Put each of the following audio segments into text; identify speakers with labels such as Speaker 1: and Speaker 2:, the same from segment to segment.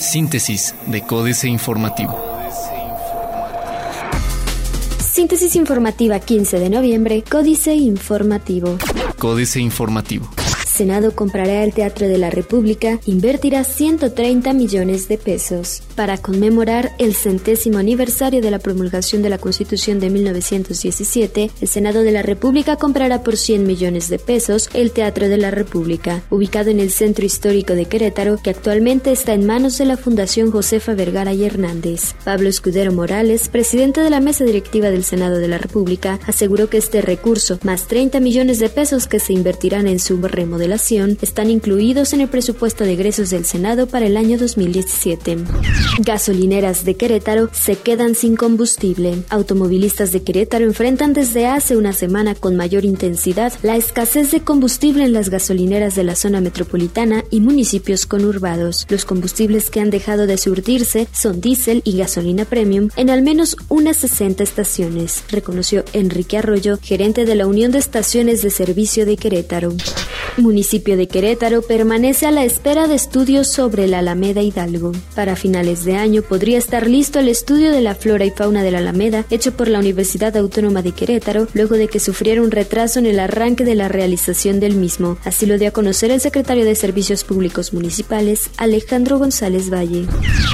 Speaker 1: Síntesis de Códice Informativo.
Speaker 2: Síntesis informativa 15 de noviembre, Códice Informativo.
Speaker 1: Códice Informativo.
Speaker 2: Senado comprará el Teatro de la República, invertirá 130 millones de pesos. Para conmemorar el centésimo aniversario de la promulgación de la Constitución de 1917, el Senado de la República comprará por 100 millones de pesos el Teatro de la República, ubicado en el centro histórico de Querétaro, que actualmente está en manos de la Fundación Josefa Vergara y Hernández. Pablo Escudero Morales, presidente de la mesa directiva del Senado de la República, aseguró que este recurso, más 30 millones de pesos que se invertirán en su remodelación, están incluidos en el presupuesto de egresos del Senado para el año 2017. Gasolineras de Querétaro se quedan sin combustible. Automovilistas de Querétaro enfrentan desde hace una semana con mayor intensidad la escasez de combustible en las gasolineras de la zona metropolitana y municipios conurbados. Los combustibles que han dejado de surtirse son diésel y gasolina premium en al menos unas 60 estaciones, reconoció Enrique Arroyo, gerente de la Unión de Estaciones de Servicio de Querétaro municipio de Querétaro permanece a la espera de estudios sobre la Alameda Hidalgo. Para finales de año podría estar listo el estudio de la flora y fauna de la Alameda hecho por la Universidad Autónoma de Querétaro luego de que sufriera un retraso en el arranque de la realización del mismo. Así lo dio a conocer el secretario de Servicios Públicos Municipales, Alejandro González Valle.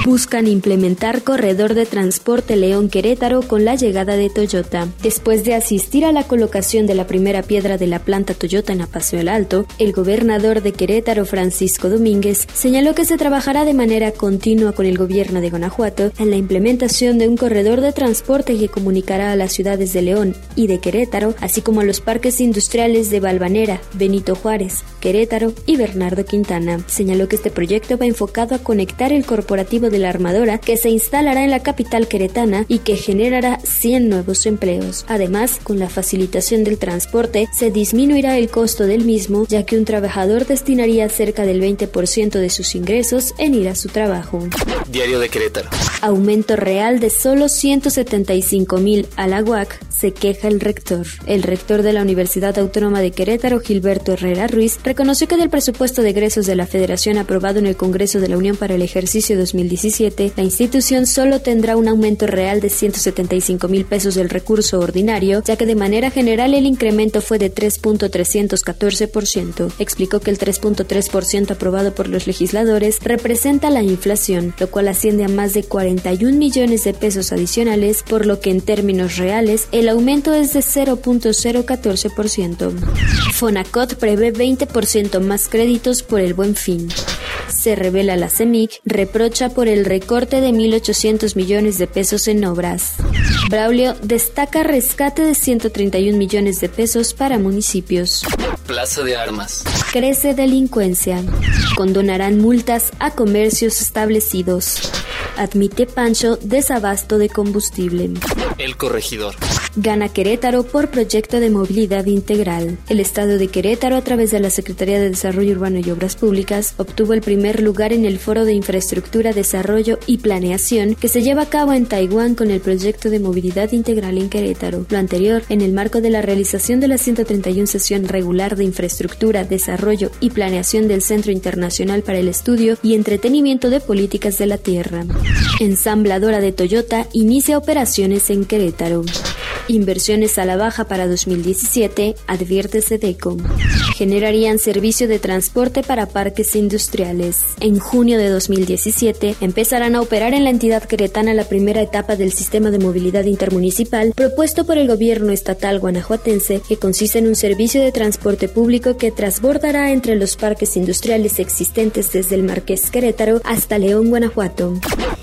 Speaker 2: Buscan implementar corredor de transporte León Querétaro con la llegada de Toyota. Después de asistir a la colocación de la primera piedra de la planta Toyota en Apaseo el Alto, el gobernador de Querétaro, Francisco Domínguez, señaló que se trabajará de manera continua con el gobierno de Guanajuato en la implementación de un corredor de transporte que comunicará a las ciudades de León y de Querétaro, así como a los parques industriales de Balvanera, Benito Juárez, Querétaro y Bernardo Quintana. Señaló que este proyecto va enfocado a conectar el corporativo de la armadora que se instalará en la capital queretana y que generará 100 nuevos empleos. Además, con la facilitación del transporte, se disminuirá el costo del mismo, ya que un trabajador destinaría cerca del 20% de sus ingresos en ir a su trabajo.
Speaker 1: Diario de Querétaro.
Speaker 2: Aumento real de solo 175 mil a la UAC, se queja el rector. El rector de la Universidad Autónoma de Querétaro, Gilberto Herrera Ruiz, reconoció que del presupuesto de egresos de la Federación aprobado en el Congreso de la Unión para el ejercicio 2017, la institución solo tendrá un aumento real de 175 mil pesos del recurso ordinario, ya que de manera general el incremento fue de 3.314%. Explicó que el 3.3% aprobado por los legisladores representa la inflación, lo cual asciende a más de 41 millones de pesos adicionales, por lo que en términos reales el aumento es de 0.014%. Fonacot prevé 20% más créditos por el buen fin. Se revela la CEMIC, reprocha por el recorte de 1.800 millones de pesos en obras. Braulio destaca rescate de 131 millones de pesos para municipios.
Speaker 1: Plaza de Armas.
Speaker 2: Crece delincuencia. Condonarán multas a comercios establecidos. Admite Pancho desabasto de combustible.
Speaker 1: El corregidor.
Speaker 2: Gana Querétaro por proyecto de movilidad integral. El Estado de Querétaro, a través de la Secretaría de Desarrollo Urbano y Obras Públicas, obtuvo el primer lugar en el Foro de Infraestructura, Desarrollo y Planeación que se lleva a cabo en Taiwán con el proyecto de movilidad integral en Querétaro. Lo anterior, en el marco de la realización de la 131 sesión regular de Infraestructura, Desarrollo y Planeación del Centro Internacional para el Estudio y Entretenimiento de Políticas de la Tierra. Ensambladora de Toyota inicia operaciones en Querétaro. Inversiones a la baja para 2017, advierte Sedeco. Generarían servicio de transporte para parques industriales. En junio de 2017 empezarán a operar en la entidad queretana la primera etapa del sistema de movilidad intermunicipal propuesto por el gobierno estatal guanajuatense, que consiste en un servicio de transporte público que transbordará entre los parques industriales existentes desde el Marqués Querétaro hasta León, Guanajuato.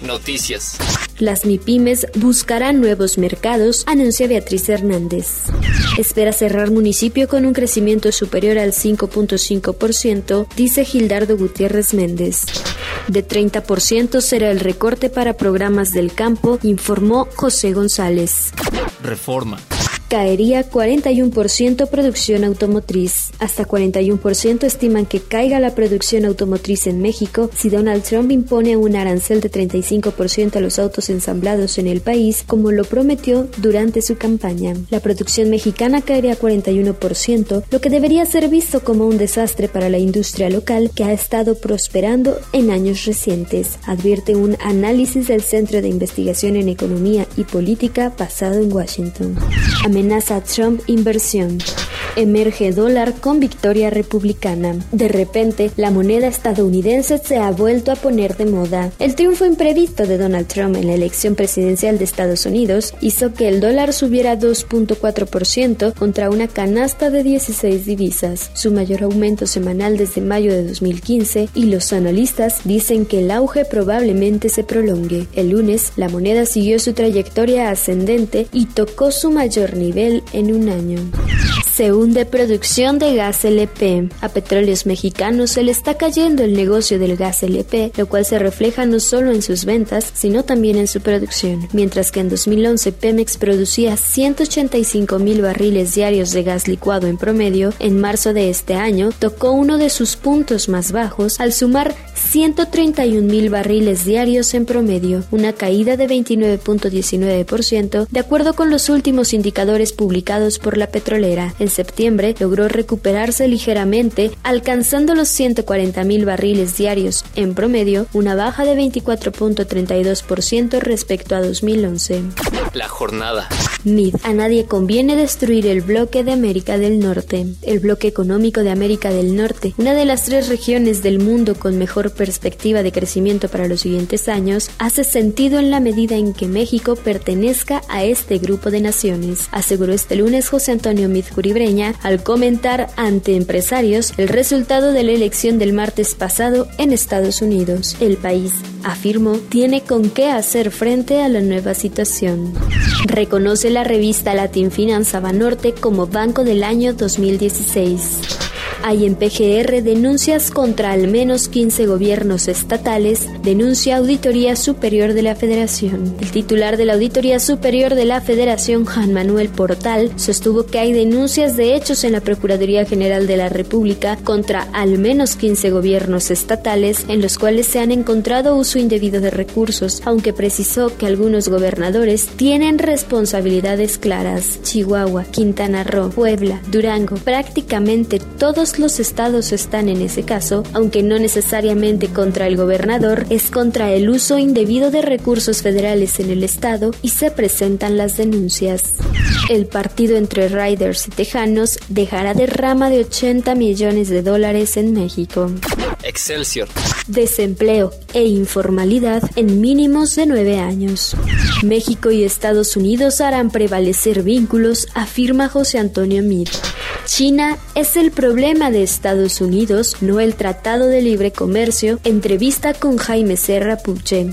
Speaker 1: Noticias.
Speaker 2: Las MIPIMES buscarán nuevos mercados, anuncia Beatriz Hernández. Espera cerrar municipio con un crecimiento superior al 5.5%, dice Gildardo Gutiérrez Méndez. De 30% será el recorte para programas del campo, informó José González.
Speaker 1: Reforma.
Speaker 2: Caería 41% producción automotriz. Hasta 41% estiman que caiga la producción automotriz en México si Donald Trump impone un arancel de 35% a los autos ensamblados en el país, como lo prometió durante su campaña. La producción mexicana caería 41%, lo que debería ser visto como un desastre para la industria local que ha estado prosperando en años recientes, advierte un análisis del Centro de Investigación en Economía y Política basado en Washington. Amenaza Trump inversión. Emerge dólar con victoria republicana. De repente, la moneda estadounidense se ha vuelto a poner de moda. El triunfo imprevisto de Donald Trump en la elección presidencial de Estados Unidos hizo que el dólar subiera 2.4% contra una canasta de 16 divisas, su mayor aumento semanal desde mayo de 2015, y los analistas dicen que el auge probablemente se prolongue. El lunes, la moneda siguió su trayectoria ascendente y tocó su mayor nivel en un año. Se hunde producción de gas LP. A petróleos mexicanos se le está cayendo el negocio del gas LP, lo cual se refleja no solo en sus ventas, sino también en su producción. Mientras que en 2011 Pemex producía 185 mil barriles diarios de gas licuado en promedio, en marzo de este año tocó uno de sus puntos más bajos al sumar 131 mil barriles diarios en promedio, una caída de 29.19% de acuerdo con los últimos indicadores publicados por la petrolera. En septiembre logró recuperarse ligeramente, alcanzando los 140 mil barriles diarios en promedio, una baja de 24.32% respecto a 2011.
Speaker 1: La jornada.
Speaker 2: MID. A nadie conviene destruir el bloque de América del Norte. El bloque económico de América del Norte, una de las tres regiones del mundo con mejor perspectiva de crecimiento para los siguientes años, hace sentido en la medida en que México pertenezca a este grupo de naciones, aseguró este lunes José Antonio Mid al comentar ante empresarios el resultado de la elección del martes pasado en Estados Unidos. El país, afirmó, tiene con qué hacer frente a la nueva situación. Reconoce la revista Latin Finance Banorte como Banco del Año 2016. Hay en PGR denuncias contra al menos 15 gobiernos estatales, denuncia Auditoría Superior de la Federación. El titular de la Auditoría Superior de la Federación, Juan Manuel Portal, sostuvo que hay denuncias de hechos en la Procuraduría General de la República contra al menos 15 gobiernos estatales en los cuales se han encontrado uso indebido de recursos, aunque precisó que algunos gobernadores tienen responsabilidades claras. Chihuahua, Quintana Roo, Puebla, Durango, prácticamente todos los estados están en ese caso, aunque no necesariamente contra el gobernador, es contra el uso indebido de recursos federales en el estado y se presentan las denuncias. El partido entre Riders y Tejanos dejará derrama de 80 millones de dólares en México.
Speaker 1: Excelsior.
Speaker 2: Desempleo e informalidad en mínimos de nueve años. México y Estados Unidos harán prevalecer vínculos, afirma José Antonio Mir. China es el problema de Estados Unidos, no el Tratado de Libre Comercio. Entrevista con Jaime Serra Puche.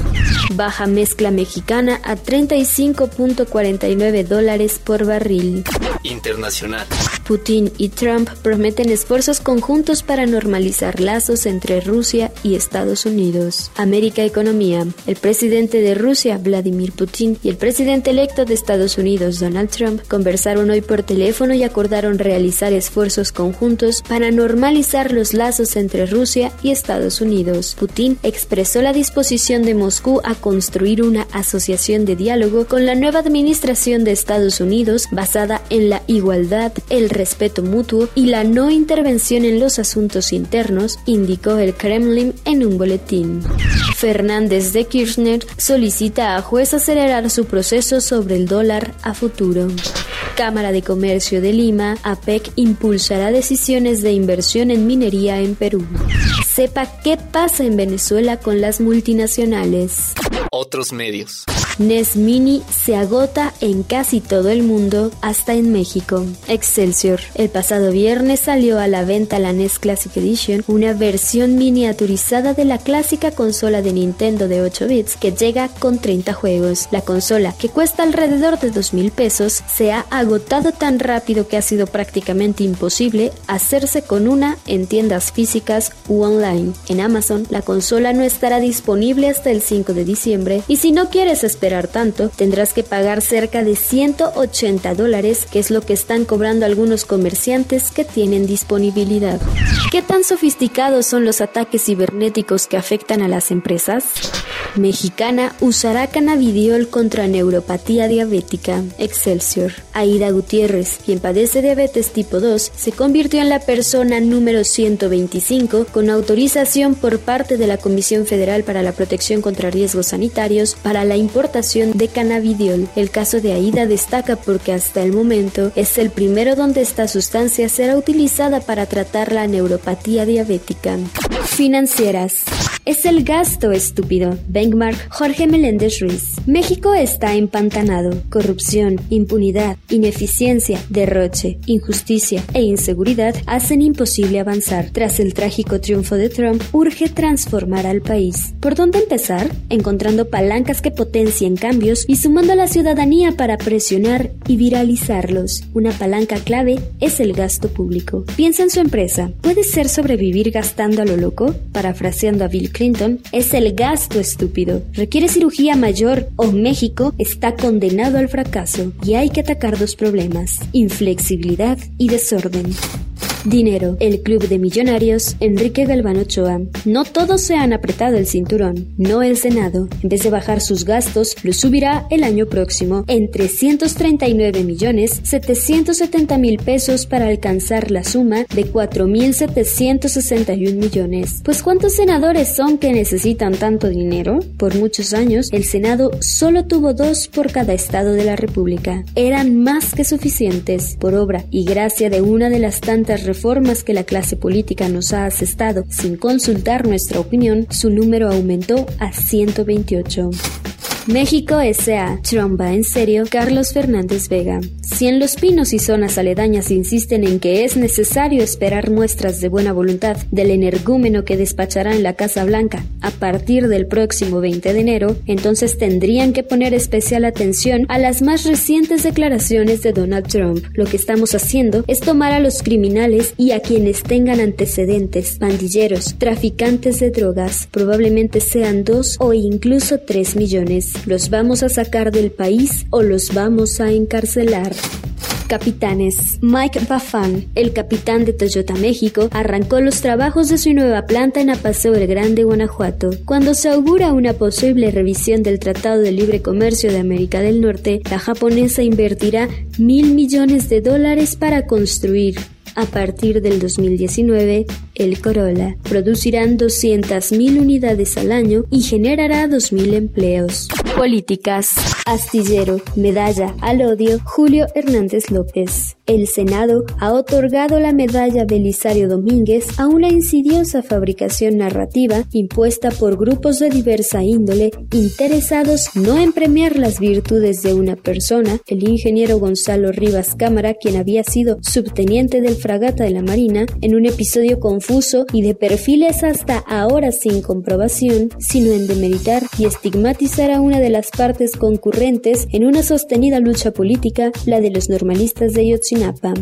Speaker 2: Baja mezcla mexicana a 35.49 dólares por barril.
Speaker 1: Internacional.
Speaker 2: Putin y Trump prometen esfuerzos conjuntos para normalizar lazos entre Rusia y Estados Unidos. América Economía. El presidente de Rusia, Vladimir Putin, y el presidente electo de Estados Unidos, Donald Trump, conversaron hoy por teléfono y acordaron realizar esfuerzos conjuntos para normalizar los lazos entre Rusia y Estados Unidos. Putin expresó la disposición de Moscú a construir una asociación de diálogo con la nueva administración de Estados Unidos basada en la igualdad, el respeto mutuo y la no intervención en los asuntos internos, indicó el Kremlin en un boletín. Fernández de Kirchner solicita a juez acelerar su proceso sobre el dólar a futuro. Cámara de Comercio de Lima, APEC impulsará decisiones de inversión en minería en Perú. Sepa qué pasa en Venezuela con las multinacionales.
Speaker 1: Otros medios.
Speaker 2: NES Mini se agota en casi todo el mundo, hasta en México. Excelsior. El pasado viernes salió a la venta la NES Classic Edition, una versión miniaturizada de la clásica consola de Nintendo de 8 bits que llega con 30 juegos. La consola, que cuesta alrededor de 2 mil pesos, se ha agotado tan rápido que ha sido prácticamente imposible hacerse con una en tiendas físicas u online. En Amazon, la consola no estará disponible hasta el 5 de diciembre y si no quieres esperar esperar tanto, tendrás que pagar cerca de 180 dólares, que es lo que están cobrando algunos comerciantes que tienen disponibilidad. ¿Qué tan sofisticados son los ataques cibernéticos que afectan a las empresas? Mexicana usará cannabidiol contra neuropatía diabética. Excelsior. Aida Gutiérrez, quien padece diabetes tipo 2, se convirtió en la persona número 125 con autorización por parte de la Comisión Federal para la Protección contra Riesgos Sanitarios para la importación de cannabidiol. El caso de Aida destaca porque hasta el momento es el primero donde esta sustancia será utilizada para tratar la neuropatía diabética. Financieras. Es el gasto estúpido. Bankmark Jorge Meléndez Ruiz. México está empantanado. Corrupción, impunidad, ineficiencia, derroche, injusticia e inseguridad hacen imposible avanzar. Tras el trágico triunfo de Trump, urge transformar al país. ¿Por dónde empezar? Encontrando palancas que potencien cambios y sumando a la ciudadanía para presionar y viralizarlos. Una palanca clave es el gasto público. Piensa en su empresa. ¿Puede ser sobrevivir gastando a lo loco? Parafraseando a Bill Clinton, es el gasto estúpido. Requiere cirugía mayor o México está condenado al fracaso y hay que atacar dos problemas, inflexibilidad y desorden. Dinero. El club de millonarios, Enrique Galván Ochoa. No todos se han apretado el cinturón, no el Senado. En vez de bajar sus gastos, lo subirá el año próximo en 339 millones 770 mil pesos para alcanzar la suma de 4.761 millones. Pues ¿cuántos senadores son que necesitan tanto dinero? Por muchos años, el Senado solo tuvo dos por cada estado de la República. Eran más que suficientes por obra y gracia de una de las tantas reformas que la clase política nos ha asestado sin consultar nuestra opinión, su número aumentó a 128. México S.A. Tromba en serio Carlos Fernández Vega. Si en Los Pinos y zonas aledañas insisten en que es necesario esperar muestras de buena voluntad del energúmeno que despachará en la Casa Blanca a partir del próximo 20 de enero, entonces tendrían que poner especial atención a las más recientes declaraciones de Donald Trump. Lo que estamos haciendo es tomar a los criminales y a quienes tengan antecedentes, pandilleros, traficantes de drogas, probablemente sean dos o incluso tres millones. ¿Los vamos a sacar del país o los vamos a encarcelar? Capitanes. Mike Bafan, el capitán de Toyota México, arrancó los trabajos de su nueva planta en Apaseo el Grande, Guanajuato. Cuando se augura una posible revisión del Tratado de Libre Comercio de América del Norte, la japonesa invertirá mil millones de dólares para construir a partir del 2019, el Corolla producirán 200.000 unidades al año y generará 2.000 empleos. Políticas. Astillero. Medalla al odio. Julio Hernández López. El Senado ha otorgado la medalla Belisario Domínguez a una insidiosa fabricación narrativa impuesta por grupos de diversa índole interesados no en premiar las virtudes de una persona, el ingeniero Gonzalo Rivas Cámara, quien había sido subteniente del fragata de la Marina, en un episodio confuso y de perfiles hasta ahora sin comprobación, sino en demeritar y estigmatizar a una de las partes concurrentes en una sostenida lucha política, la de los normalistas de Yotzinapa.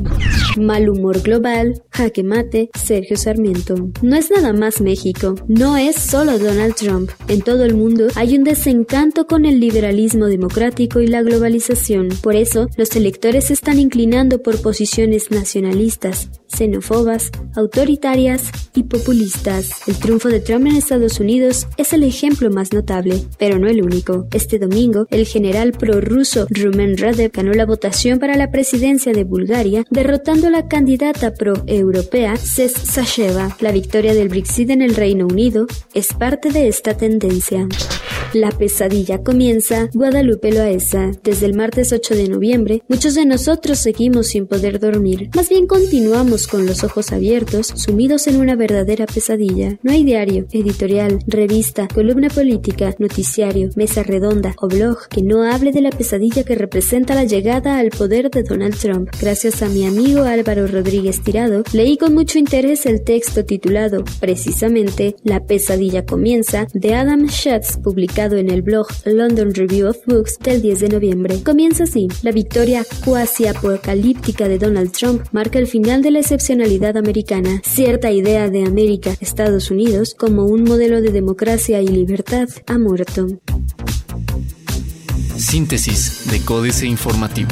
Speaker 2: Mal humor global, jaque mate, Sergio Sarmiento. No es nada más México, no es solo Donald Trump. En todo el mundo hay un desencanto con el liberalismo democrático y la globalización. Por eso, los electores están inclinando por posiciones nacionalistas, xenófobas, autoritarias y populistas. El triunfo de Trump en Estados Unidos es el ejemplo más notable, pero no el único. Este domingo, el general prorruso Rumen Radev ganó la votación para la presidencia de Bulgaria, derrotando a la candidata pro-europea Ses Sasheva. La victoria del Brexit en el Reino Unido es parte de esta tendencia. La pesadilla comienza Guadalupe Loaesa. Desde el martes 8 de noviembre, muchos de nosotros seguimos sin poder dormir. Más bien continuamos con los ojos abiertos, sumidos en una verdadera pesadilla. No hay diario, editorial, revista, columna política, noticiario, mesa redonda o blog que no hable de la pesadilla que representa la llegada al poder de Donald Trump. Gracias a mi amigo Álvaro Rodríguez Tirado, leí con mucho interés el texto titulado precisamente La pesadilla comienza de Adam Schatz, publicado en el blog London Review of Books del 10 de noviembre. Comienza así. La victoria cuasi apocalíptica de Donald Trump marca el final de la excepcionalidad americana. Cierta idea de América, Estados Unidos, como un modelo de democracia y libertad ha muerto.
Speaker 1: Síntesis de Códice Informativo.